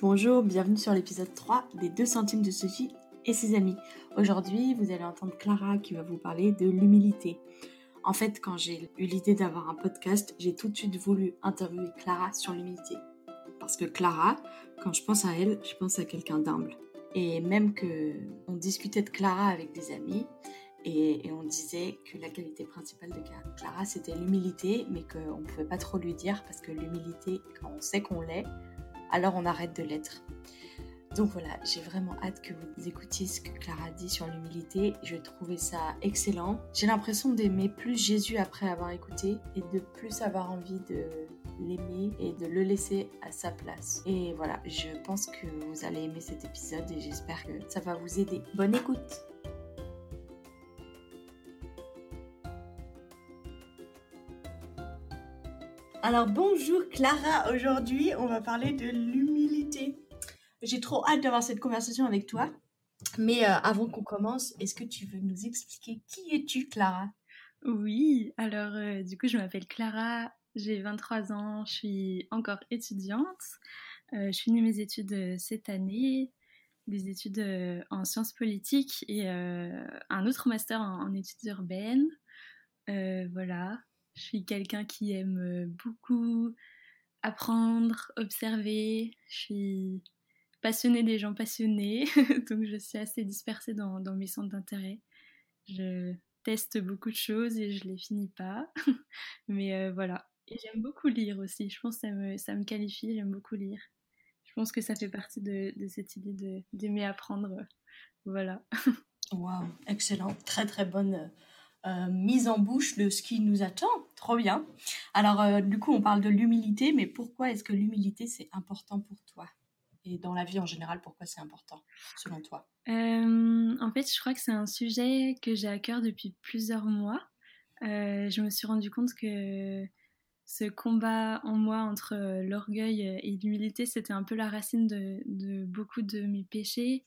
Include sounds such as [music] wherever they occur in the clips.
Bonjour, bienvenue sur l'épisode 3 des 2 centimes de Sophie et ses amis. Aujourd'hui, vous allez entendre Clara qui va vous parler de l'humilité. En fait, quand j'ai eu l'idée d'avoir un podcast, j'ai tout de suite voulu interviewer Clara sur l'humilité. Parce que Clara, quand je pense à elle, je pense à quelqu'un d'humble. Et même que on discutait de Clara avec des amis, et, on disait que la qualité principale de Clara, c'était l'humilité, mais qu'on ne pouvait pas trop lui dire parce que l'humilité, quand on sait qu'on l'est, alors on arrête de l'être. Donc voilà, j'ai vraiment hâte que vous écoutiez ce que Clara dit sur l'humilité. Je trouvais ça excellent. J'ai l'impression d'aimer plus Jésus après avoir écouté et de plus avoir envie de l'aimer et de le laisser à sa place. Et voilà, je pense que vous allez aimer cet épisode et j'espère que ça va vous aider. Bonne écoute Alors bonjour Clara, aujourd'hui on va parler de l'humilité. J'ai trop hâte d'avoir cette conversation avec toi. Mais euh, avant qu'on commence, est-ce que tu veux nous expliquer qui es-tu Clara? Oui, alors euh, du coup je m'appelle Clara, j'ai 23 ans, je suis encore étudiante. Euh, je finis mes études cette année, des études en sciences politiques et un autre master en études urbaines. voilà, je suis quelqu'un qui aime euh, beaucoup apprendre, observer. Je suis passionnée des gens passionnés, [laughs] donc je suis assez dispersée dans, mes centres d'intérêt. Je teste beaucoup de choses et je les finis pas. [laughs] Mais euh, voilà. Et j'aime beaucoup lire aussi. Je pense que ça me, qualifie. J'aime beaucoup lire. Je pense que ça fait partie de, cette idée d'aimer apprendre. Voilà. [laughs] Waouh, excellent. Très très bonne euh, mise en bouche de ce qui nous attend. Trop bien. Alors, euh, du coup, on parle de l'humilité, mais pourquoi est-ce que l'humilité, c'est important pour toi? Et dans la vie en général, pourquoi c'est important, selon toi? Euh, En fait, je crois que c'est un sujet que j'ai à cœur depuis plusieurs mois. je me suis rendu compte que ce combat en moi entre l'orgueil et l'humilité, c'était un peu la racine de, de, beaucoup de mes péchés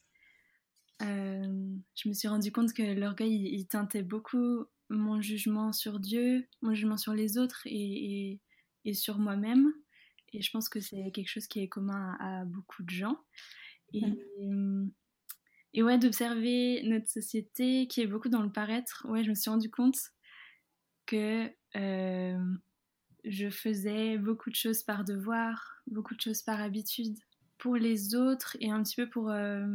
euh, je me suis rendu compte que l'orgueil, il, teintait beaucoup mon jugement sur Dieu, mon jugement sur les autres et, et, sur moi-même. Et je pense que c'est quelque chose qui est commun à, beaucoup de gens. Et, et ouais, d'observer notre société qui est beaucoup dans le paraître, ouais, je me suis rendu compte que euh, je faisais beaucoup de choses par devoir, beaucoup de choses par habitude pour les autres et un petit peu pour, euh,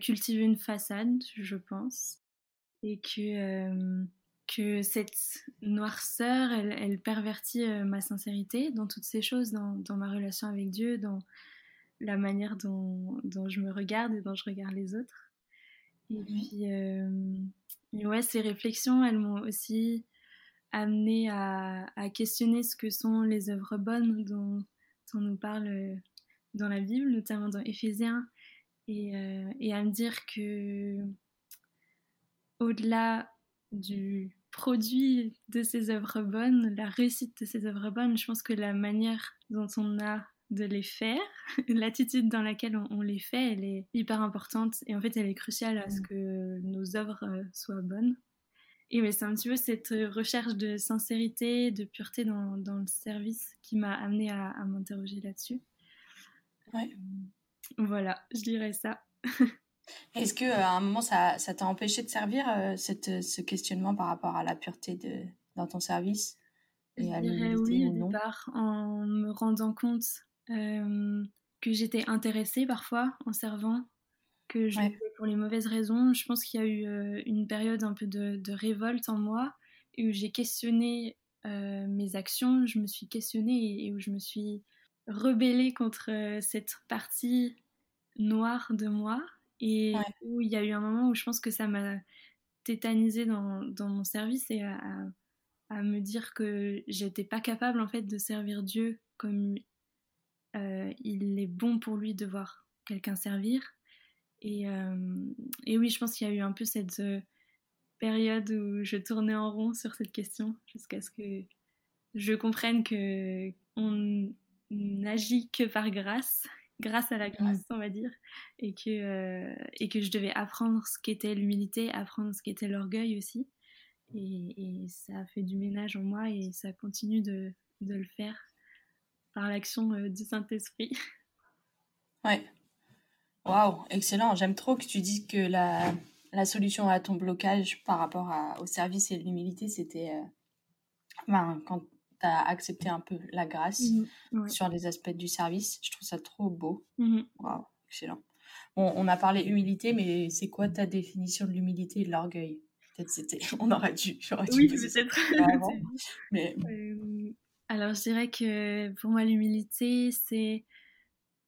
cultiver une façade, je pense, et que, euh, que cette noirceur, elle, elle pervertit euh, ma sincérité dans toutes ces choses, dans, dans, ma relation avec Dieu, dans la manière dont, dont, je me regarde et dont je regarde les autres. Et puis, ouais, ces réflexions, elles m'ont aussi amené à, à, questionner ce que sont les œuvres bonnes dont, dont on nous parle dans la Bible, notamment dans Éphésiens euh, et, à me dire que au-delà du produit de ces œuvres bonnes, la réussite de ces œuvres bonnes, je pense que la manière dont on a de les faire, [laughs] l'attitude dans laquelle on, les fait, elle est hyper importante et en fait elle est cruciale à ce mm. que nos œuvres euh, soient bonnes. Et mais c'est un petit peu cette recherche de sincérité, de pureté dans, le service qui m'a amené à, à m'interroger là-dessus. Ouais. Voilà, je dirais ça. [laughs] Est-ce que à un moment ça, t'a empêché de servir euh, cette, ce questionnement par rapport à la pureté de, dans ton service et à oui, au départ, en me rendant compte euh, que j'étais intéressée parfois en servant, que je ouais. pour les mauvaises raisons. Je pense qu'il y a eu euh, une période un peu de, de révolte en moi où j'ai questionné mes actions, je me suis questionnée et où je me suis rebellée contre euh, cette partie noire de moi et où il y a eu un moment où je pense que ça m'a tétanisé dans, dans, mon service et à, à, me dire que j'étais pas capable en fait de servir Dieu comme euh, il est bon pour lui de voir quelqu'un servir. Et, euh, et, oui, je pense qu'il y a eu un peu cette période où je tournais en rond sur cette question jusqu'à ce que je comprenne que on, n'agit que par grâce, grâce à la grâce, on va dire, et que, euh, et que je devais apprendre ce qu'était l'humilité, apprendre ce qu'était l'orgueil aussi. Et, ça a fait du ménage en moi et ça continue de, de le faire par l'action euh, du Saint-Esprit. [laughs] Ouais. Waouh, excellent. J'aime trop que tu dises que la, la solution à ton blocage par rapport au service et l'humilité, c'était euh, ben, quand tu as accepté un peu la grâce mmh sur les aspects du service. Je trouve ça trop beau. Mmh waouh, excellent. Bon, on a parlé humilité, mais c'est quoi ta définition de l'humilité et de l'orgueil? Peut-être c'était. [laughs] On aurait dû. oui, [laughs] peut-être. mais... Euh, alors, je dirais que pour moi, l'humilité, c'est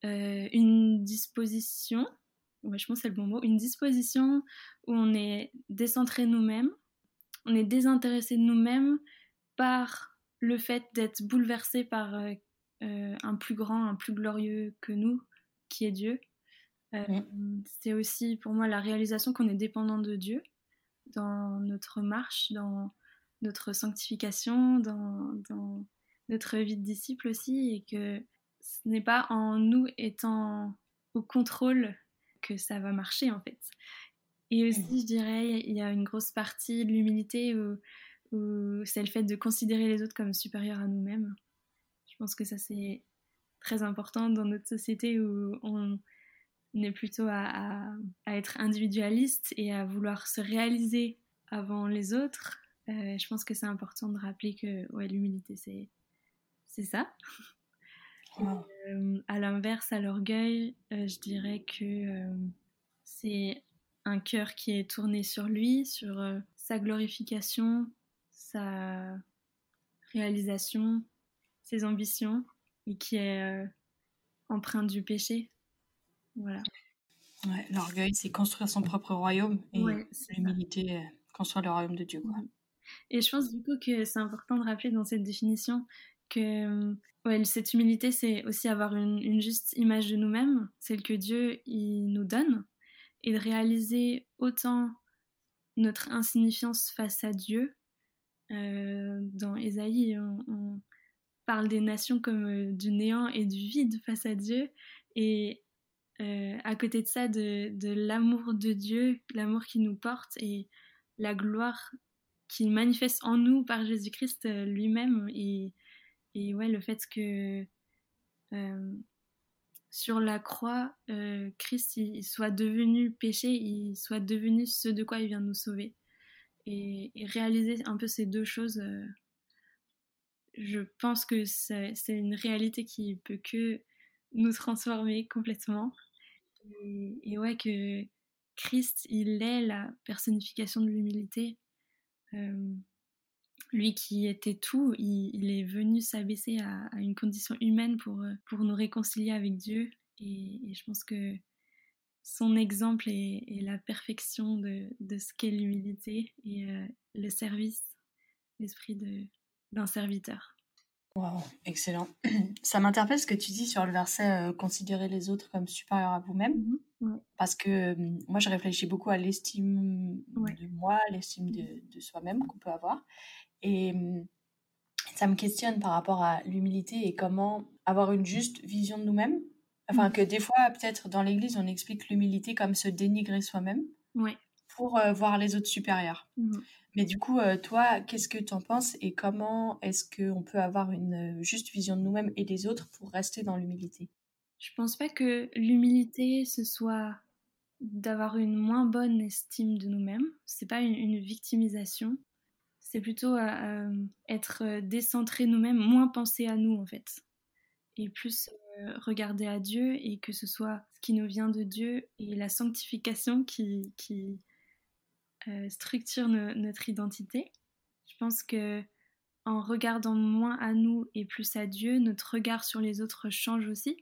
euh, une disposition, ouais, je pense que c'est le bon mot, une disposition où on est décentré nous-mêmes, on est désintéressé de nous-mêmes par le fait d'être bouleversé par euh, euh, un plus grand, un plus glorieux que nous, qui est Dieu. C'est aussi pour moi la réalisation qu'on est dépendant de Dieu dans notre marche, dans notre sanctification, dans, dans notre vie de disciple aussi, et que ce n'est pas en nous étant au contrôle que ça va marcher en fait. Et aussi, je dirais, il y a une grosse partie de l'humilité où, c'est le fait de considérer les autres comme supérieurs à nous-mêmes. Je pense que ça c'est très important dans notre société où on est plutôt à, être individualiste et à vouloir se réaliser avant les autres. Euh, je pense que c'est important de rappeler que ouais, l'humilité c'est c'est ça. Euh, à l'inverse, à l'orgueil, euh, je dirais que c'est un cœur qui est tourné sur lui, sur sa glorification, sa réalisation, ses ambitions, et qui est empreint du péché. Voilà. l'orgueil, c'est construire son propre royaume, et l'humilité, construire le royaume de Dieu. Et je pense du coup que c'est important de rappeler dans cette définition que cette humilité, c'est aussi avoir une, juste image de nous-mêmes, celle que Dieu il nous donne, et de réaliser autant notre insignifiance face à Dieu. Euh, dans Ésaïe, on, parle des nations comme euh, du néant et du vide face à Dieu, et euh, à côté de ça, de, l'amour de Dieu, l'amour qui nous porte et la gloire qu'il manifeste en nous par Jésus-Christ lui-même. Et ouais, le fait que sur la croix, Christ soit devenu péché, il soit devenu ce de quoi il vient nous sauver. Et, réaliser un peu ces deux choses, euh, je pense que c'est une réalité qui peut que nous transformer complètement. Et, et, ouais, que Christ, il est la personnification de l'humilité lui qui était tout, il, est venu s'abaisser à, une condition humaine pour, euh, pour nous réconcilier avec Dieu. Et, je pense que son exemple est, la perfection de, de ce qu'est l'humilité et euh, le service, l'esprit d'un serviteur. Wow, excellent. [clears throat] Ça m'interpelle ce que tu dis sur le verset euh, considérer les autres comme supérieurs à vous-même. Mm-hmm, Parce que moi, je réfléchis beaucoup à l'estime de moi, l'estime de, de soi-même qu'on peut avoir. Et mmh, ça me questionne par rapport à l'humilité et comment avoir une juste vision de nous-mêmes. Enfin, mmh. que des fois, peut-être dans l'Église, on explique l'humilité comme se dénigrer soi-même pour euh, voir les autres supérieurs. Mmh. Mais du coup, euh, toi, qu'est-ce que tu en penses et comment est-ce qu'on peut avoir une euh, juste vision de nous-mêmes et des autres pour rester dans l'humilité? Je pense pas que l'humilité, ce soit d'avoir une moins bonne estime de nous-mêmes. C'est pas une victimisation c'est plutôt à, être décentré nous-mêmes, moins penser à nous en fait, et plus regarder à Dieu et que ce soit ce qui nous vient de Dieu et la sanctification qui, qui structure notre identité. Je pense que en regardant moins à nous et plus à Dieu, notre regard sur les autres change aussi.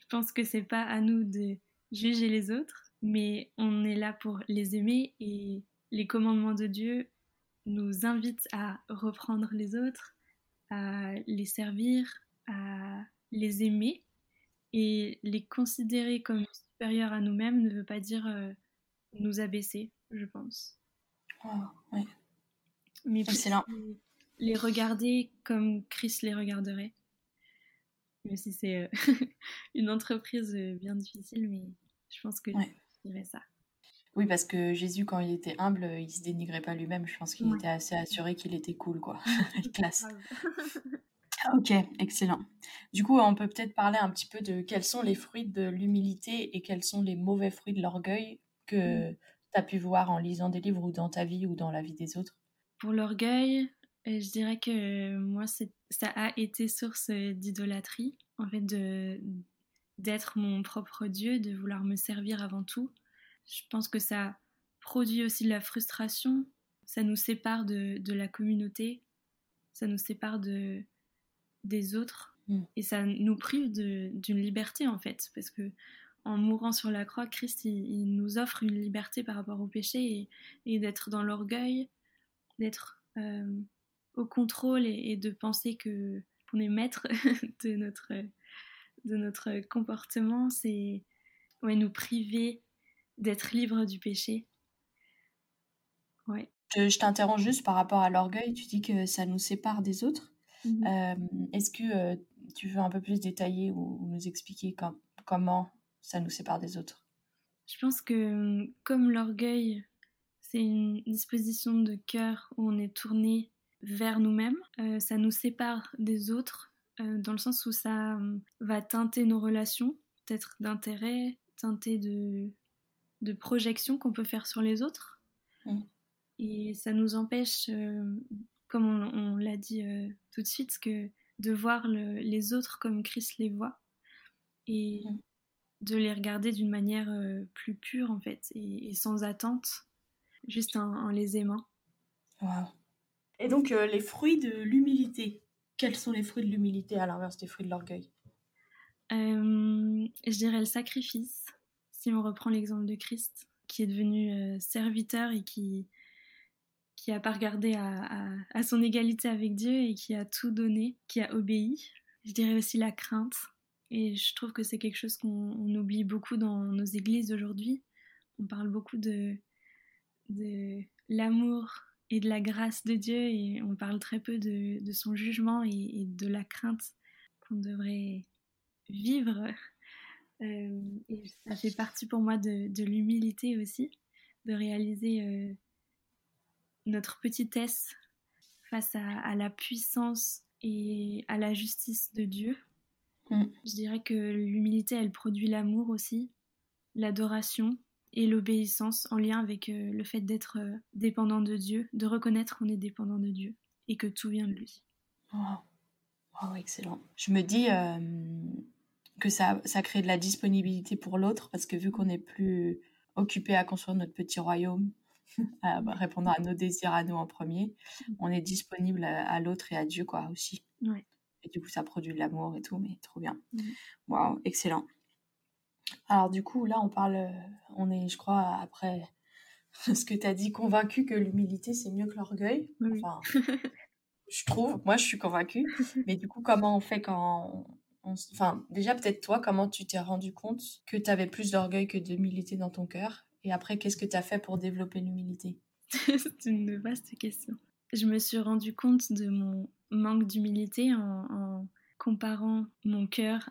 Je pense que c'est pas à nous de juger les autres, mais on est là pour les aimer et les commandements de Dieu nous invite à reprendre les autres, à les servir, à les aimer et les considérer comme supérieurs à nous-mêmes ne veut pas dire euh, nous abaisser, je pense. Oh, oui. Mais Excellent. Les regarder comme Christ les regarderait. Même si c'est euh, [laughs] une entreprise bien difficile, mais je pense que je dirais ça. Oui, parce que Jésus, quand il était humble, il se dénigrait pas lui-même. Je pense qu'il était assez assuré qu'il était cool, quoi. [laughs] Classe. [laughs] Ok, excellent. Du coup, on peut peut-être parler un petit peu de quels sont les fruits de l'humilité et quels sont les mauvais fruits de l'orgueil que mm. tu as pu voir en lisant des livres ou dans ta vie ou dans la vie des autres? Pour l'orgueil, euh, je dirais que moi, ça a été source d'idolâtrie, en fait, d'être mon propre Dieu, de vouloir me servir avant tout. Je pense que ça produit aussi de la frustration, ça nous sépare de, de la communauté, ça nous sépare de, des autres mm. et ça nous prive d'une liberté en fait parce que en mourant sur la croix, Christ il, nous offre une liberté par rapport au péché et, d'être dans l'orgueil, d'être euh, au contrôle et, de penser que qu'on est maître [laughs] de notre de notre comportement, c'est ouais, nous priver d'être libre du péché. Ouais. Je, t'interromps juste par rapport à l'orgueil. Tu dis que ça nous sépare des autres? Mmh est-ce que tu veux un peu plus détailler ou, nous expliquer comment ça nous sépare des autres? Je pense que mmh, comme l'orgueil, c'est une disposition de cœur où on est tourné vers nous-mêmes, ça nous sépare des autres dans le sens où ça mmh, va teinter nos relations, peut-être d'intérêt, teinter de, de projection qu'on peut faire sur les autres. Et ça nous empêche comme on, l'a dit euh, tout de suite, que de voir les autres comme Christ les voit et mm. de les regarder d'une manière euh, plus pure en fait et, sans attente, juste en, les aimant. Et donc euh, les fruits de l'humilité, quels sont les fruits de l'humilité à l'inverse des fruits de l'orgueil? Je dirais le sacrifice, si on reprend l'exemple de Christ, qui est devenu serviteur et qui qui a pas regardé à, son égalité avec Dieu et qui a tout donné, qui a obéi. Je dirais aussi la crainte. Et je trouve que c'est quelque chose qu'on oublie beaucoup dans nos églises aujourd'hui. On parle beaucoup de, de l'amour et de la grâce de Dieu et on parle très peu de, son jugement et, de la crainte qu'on devrait vivre. Euh, et ça fait partie pour moi de, l'humilité aussi, de réaliser euh, notre petitesse face à, la puissance et à la justice de Dieu. Mm. Je dirais que l'humilité, elle produit l'amour aussi, l'adoration et l'obéissance en lien avec euh, le fait d'être euh, dépendant de Dieu, de reconnaître qu'on est dépendant de Dieu et que tout vient de lui. Oh, excellent. Je me dis euh, que ça, ça crée de la disponibilité pour l'autre parce que vu qu'on n'est plus occupé à construire notre petit royaume, [laughs] à bah, répondre à nos désirs à nous en premier, mmh. on est disponible à, l'autre et à Dieu quoi aussi. Et du coup, ça produit de l'amour et tout, mais trop bien. Mmh. Waouh, excellent. Alors du coup, là, on parle, euh, on est, je crois, après [laughs] ce que tu as dit, convaincu que l'humilité, c'est mieux que l'orgueil. Enfin, [laughs] je trouve, moi, je suis convaincue. Mais du coup, comment on fait quand... Enfin, déjà, peut-être toi, comment tu t'es rendu compte que tu avais plus d'orgueil que d'humilité dans ton cœur? Et après, qu'est-ce que tu as fait pour développer l'humilité? [laughs] C'est une vaste question. Je me suis rendu compte de mon manque d'humilité en, comparant mon cœur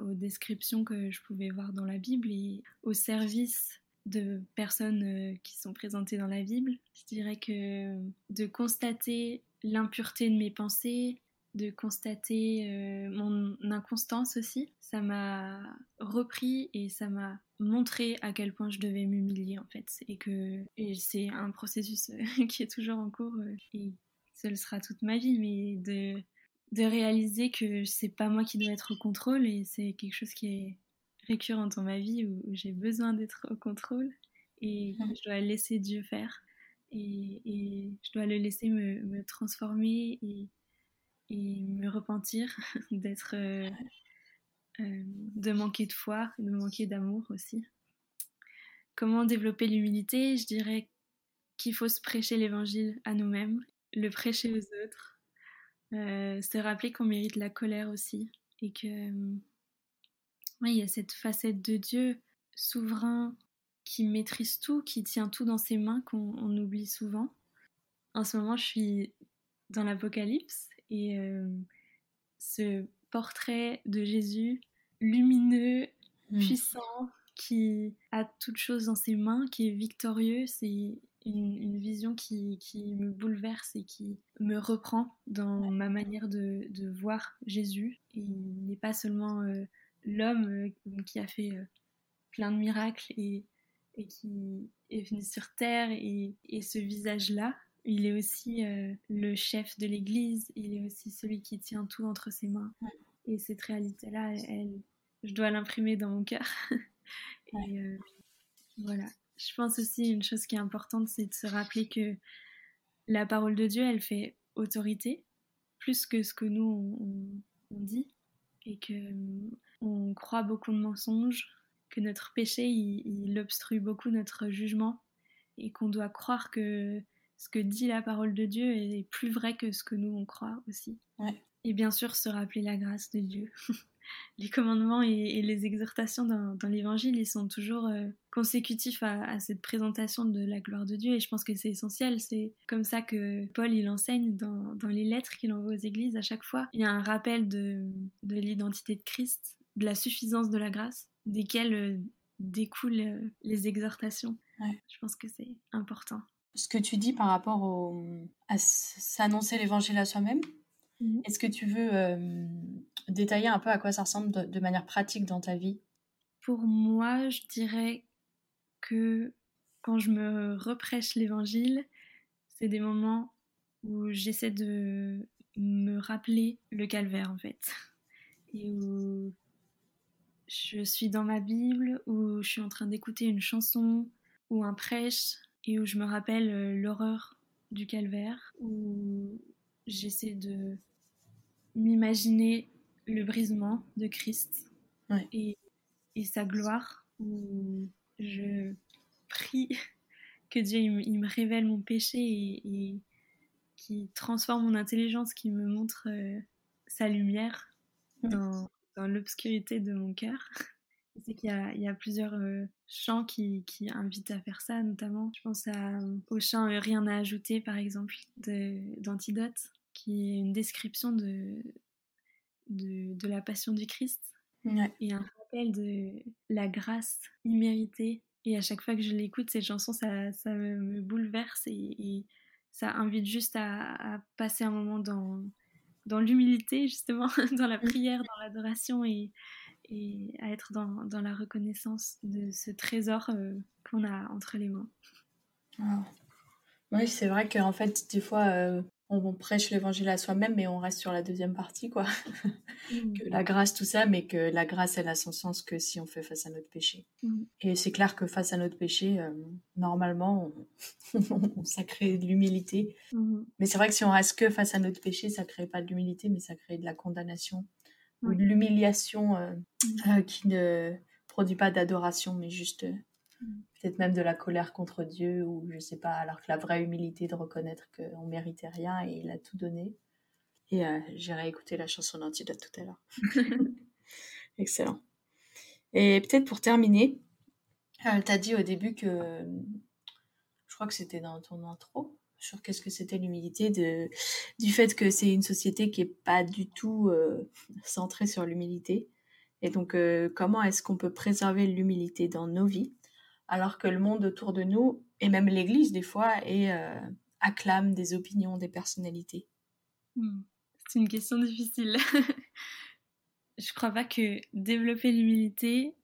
aux descriptions que je pouvais voir dans la Bible et au service de personnes euh, qui sont présentées dans la Bible. Je dirais que de constater l'impureté de mes pensées, de constater euh, mon inconstance aussi. Ça m'a repris et ça m'a montré à quel point je devais m'humilier en fait. Et que c'est un processus euh, [laughs] qui est toujours en cours euh, et ce le sera toute ma vie, mais de, de réaliser que c'est pas moi qui dois être au contrôle et c'est quelque chose qui est récurrent dans ma vie où, j'ai besoin d'être au contrôle et que je dois laisser Dieu faire et, et je dois le laisser me, me transformer et et me repentir [laughs] d'être euh, euh, de manquer de foi, de manquer d'amour aussi. Comment développer l'humilité? Je dirais qu'il faut se prêcher l'évangile à nous-mêmes, le prêcher aux autres, euh, se rappeler qu'on mérite la colère aussi et que il y a cette facette de Dieu souverain qui maîtrise tout, qui tient tout dans ses mains qu'on oublie souvent. En ce moment, je suis dans l'Apocalypse et euh, ce portrait de Jésus lumineux, mm. puissant, qui a toutes choses dans ses mains, qui est victorieux, c'est une, vision qui, qui, me bouleverse et qui me reprend dans ma manière de, de voir Jésus. Il n'est pas seulement euh, l'homme euh, qui a fait euh, plein de miracles et, et, qui est venu sur terre et, et ce visage-là. Il est aussi le chef de l'Église, il est aussi celui qui tient tout entre ses mains. Et cette réalité-là, elle, je dois l'imprimer dans mon cœur. [laughs] et voilà. Je pense aussi une chose qui est importante, c'est de se rappeler que la parole de Dieu, elle fait autorité, plus que ce que nous on, dit, et que on croit beaucoup de mensonges, que notre péché il, obstrue beaucoup notre jugement, et qu'on doit croire que ce que dit la parole de Dieu est plus vrai que ce que nous on croit aussi. Et bien sûr se rappeler la grâce de Dieu. [laughs] les commandements et, les exhortations dans, l'évangile, ils sont toujours euh, consécutifs à, cette présentation de la gloire de Dieu et je pense que c'est essentiel. C'est comme ça que Paul il enseigne dans, les lettres qu'il envoie aux églises à chaque fois. Il y a un rappel de, l'identité de Christ, de la suffisance de la grâce, desquelles euh, découlent euh, les exhortations. Je pense que c'est important. Ce que tu dis par rapport à s'annoncer l'évangile à soi-même, Mmh Est-ce que tu veux détailler un peu à quoi ça ressemble de, manière pratique dans ta vie? Pour moi, je dirais que quand je me reprêche l'évangile, c'est des moments où j'essaie de me rappeler le calvaire en fait. Et où je suis dans ma Bible, où je suis en train d'écouter une chanson ou un prêche, et où je me rappelle l'horreur du calvaire, où j'essaie de m'imaginer le brisement de Christ et, sa gloire, où je prie [laughs] que Dieu il me, révèle mon péché et, et qui transforme mon intelligence, qui me montre euh, sa lumière dans, l'obscurité de mon cœur. [laughs] Sais qu'il y, y, a plusieurs euh, chants qui, qui, invitent à faire ça, notamment. Je pense à, au chant Rien à ajouter, par exemple, d'Antidote, qui est une description de, de, la passion du Christ et un rappel de la grâce imméritée. Et à chaque fois que je l'écoute, cette chanson, ça, ça me bouleverse et, ça invite juste à, passer un moment dans, dans l'humilité, justement, [laughs] dans la prière, dans l'adoration et, et à être dans, dans, la reconnaissance de ce trésor euh, qu'on a entre les mains. Oui, c'est vrai qu'en fait, des fois, euh, on, prêche l'évangile à soi-même, mais on reste sur la deuxième partie, quoi. Mm. [laughs] que la grâce, tout ça, mais que la grâce, elle a son sens que si on fait face à notre péché. Mm. Et c'est clair que face à notre péché, euh, normalement, [laughs] ça crée de l'humilité. Mm. Mais c'est vrai que si on reste que face à notre péché, ça crée pas de l'humilité, mais ça crée de la condamnation ou de l'humiliation euh, euh, qui ne produit pas d'adoration, mais juste peut-être même de la colère contre Dieu ou je sais pas, alors que la vraie humilité de reconnaître qu'on méritait rien et il a tout donné. Et euh, j'ai réécouté la chanson d'Antidote tout à l'heure. [laughs] [laughs] Excellent. Et peut-être pour terminer, elle t'a dit au début que, je crois que c'était dans ton intro, sur qu'est-ce que c'était l'humilité, de, du fait que c'est une société qui est pas du tout euh, centrée sur l'humilité. Et donc, euh, comment est-ce qu'on peut préserver l'humilité dans nos vies alors que le monde autour de nous, et même l'Église des fois, euh, acclame des opinions, des personnalités? Hmm. C'est une question difficile. [laughs] Je crois pas que développer l'humilité,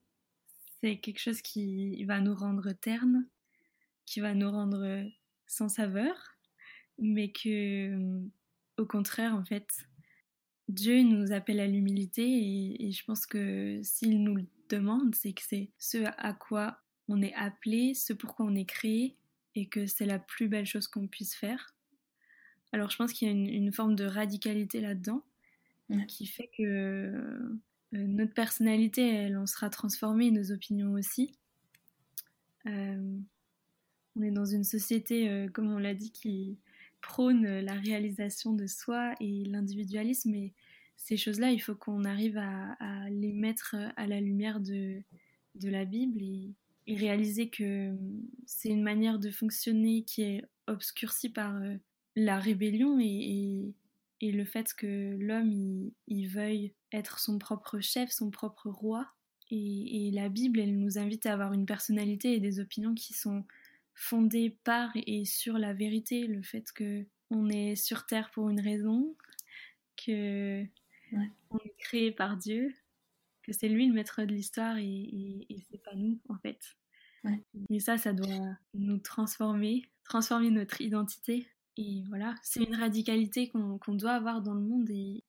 c'est quelque chose qui va nous rendre ternes, qui va nous rendre sans saveur, mais que, hmm, au contraire, en fait, Dieu nous appelle à l'humilité et, et, je pense que s'il nous le demande, c'est que c'est ce à quoi on est appelé, ce pourquoi on est créé, et que c'est la plus belle chose qu'on puisse faire. Alors je pense qu'il y a une, forme de radicalité là-dedans, qui fait que euh, notre personnalité, elle en sera transformée, nos opinions aussi. Euh, on est dans une société, euh, comme on l'a dit, qui prône la réalisation de soi et l'individualisme, et ces choses-là, il faut qu'on arrive à, les mettre à la lumière de, la Bible et, réaliser que c'est une manière de fonctionner qui est obscurcie par euh, la rébellion et, le fait que l'homme il, veuille être son propre chef, son propre roi. Et, la Bible, elle nous invite à avoir une personnalité et des opinions qui sont fondée par et sur la vérité, le fait que on est sur terre pour une raison, que on est créé par Dieu, que c'est lui le maître de l'histoire et, c'est pas nous en fait. Et ça, ça doit nous transformer, transformer notre identité. Et voilà, c'est une radicalité qu'on doit avoir dans le monde. Et...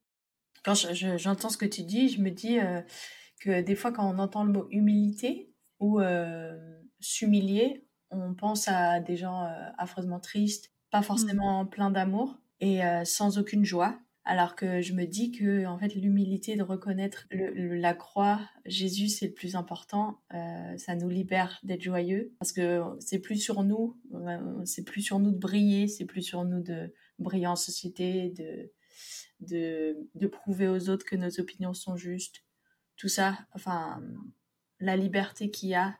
Quand j'entends ce que tu dis, je me dis euh, que des fois, quand on entend le mot humilité ou euh, s'humilier, on pense à des gens euh, affreusement tristes, pas mmh. forcément pleins d'amour et sans aucune joie. Alors que je me dis que en fait l'humilité de reconnaître la croix, Jésus c'est le plus important. Euh, ça nous libère d'être joyeux parce que c'est plus sur nous, euh, c'est plus sur nous de briller, c'est plus sur nous de briller en société, de, de de prouver aux autres que nos opinions sont justes. Tout ça, enfin la liberté qu'il y a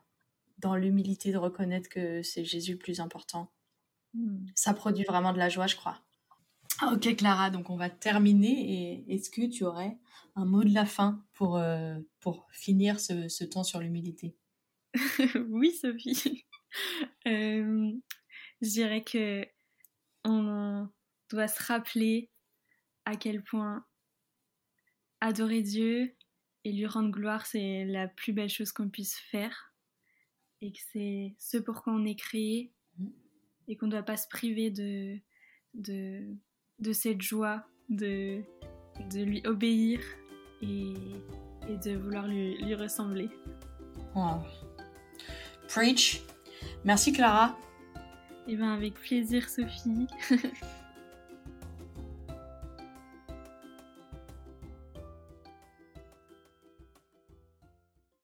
dans l'humilité de reconnaître que c'est Jésus le plus important. Hmm. Ça produit vraiment de la joie, je crois. Ah, ok Clara, donc on va terminer. Et est-ce que tu aurais un mot de la fin pour, euh, pour finir ce, ce temps sur l'humilité? [laughs] Oui Sophie. [laughs] euh, je dirais que on doit se rappeler à quel point adorer Dieu et lui rendre gloire, c'est la plus belle chose qu'on puisse faire. Et que c'est ce pourquoi on est créé mmh. et qu'on ne doit pas se priver de, de, de cette joie de, de lui obéir et, et de vouloir lui, lui ressembler. Wow. Preach. Merci Clara. Et eh bien avec plaisir Sophie. [laughs]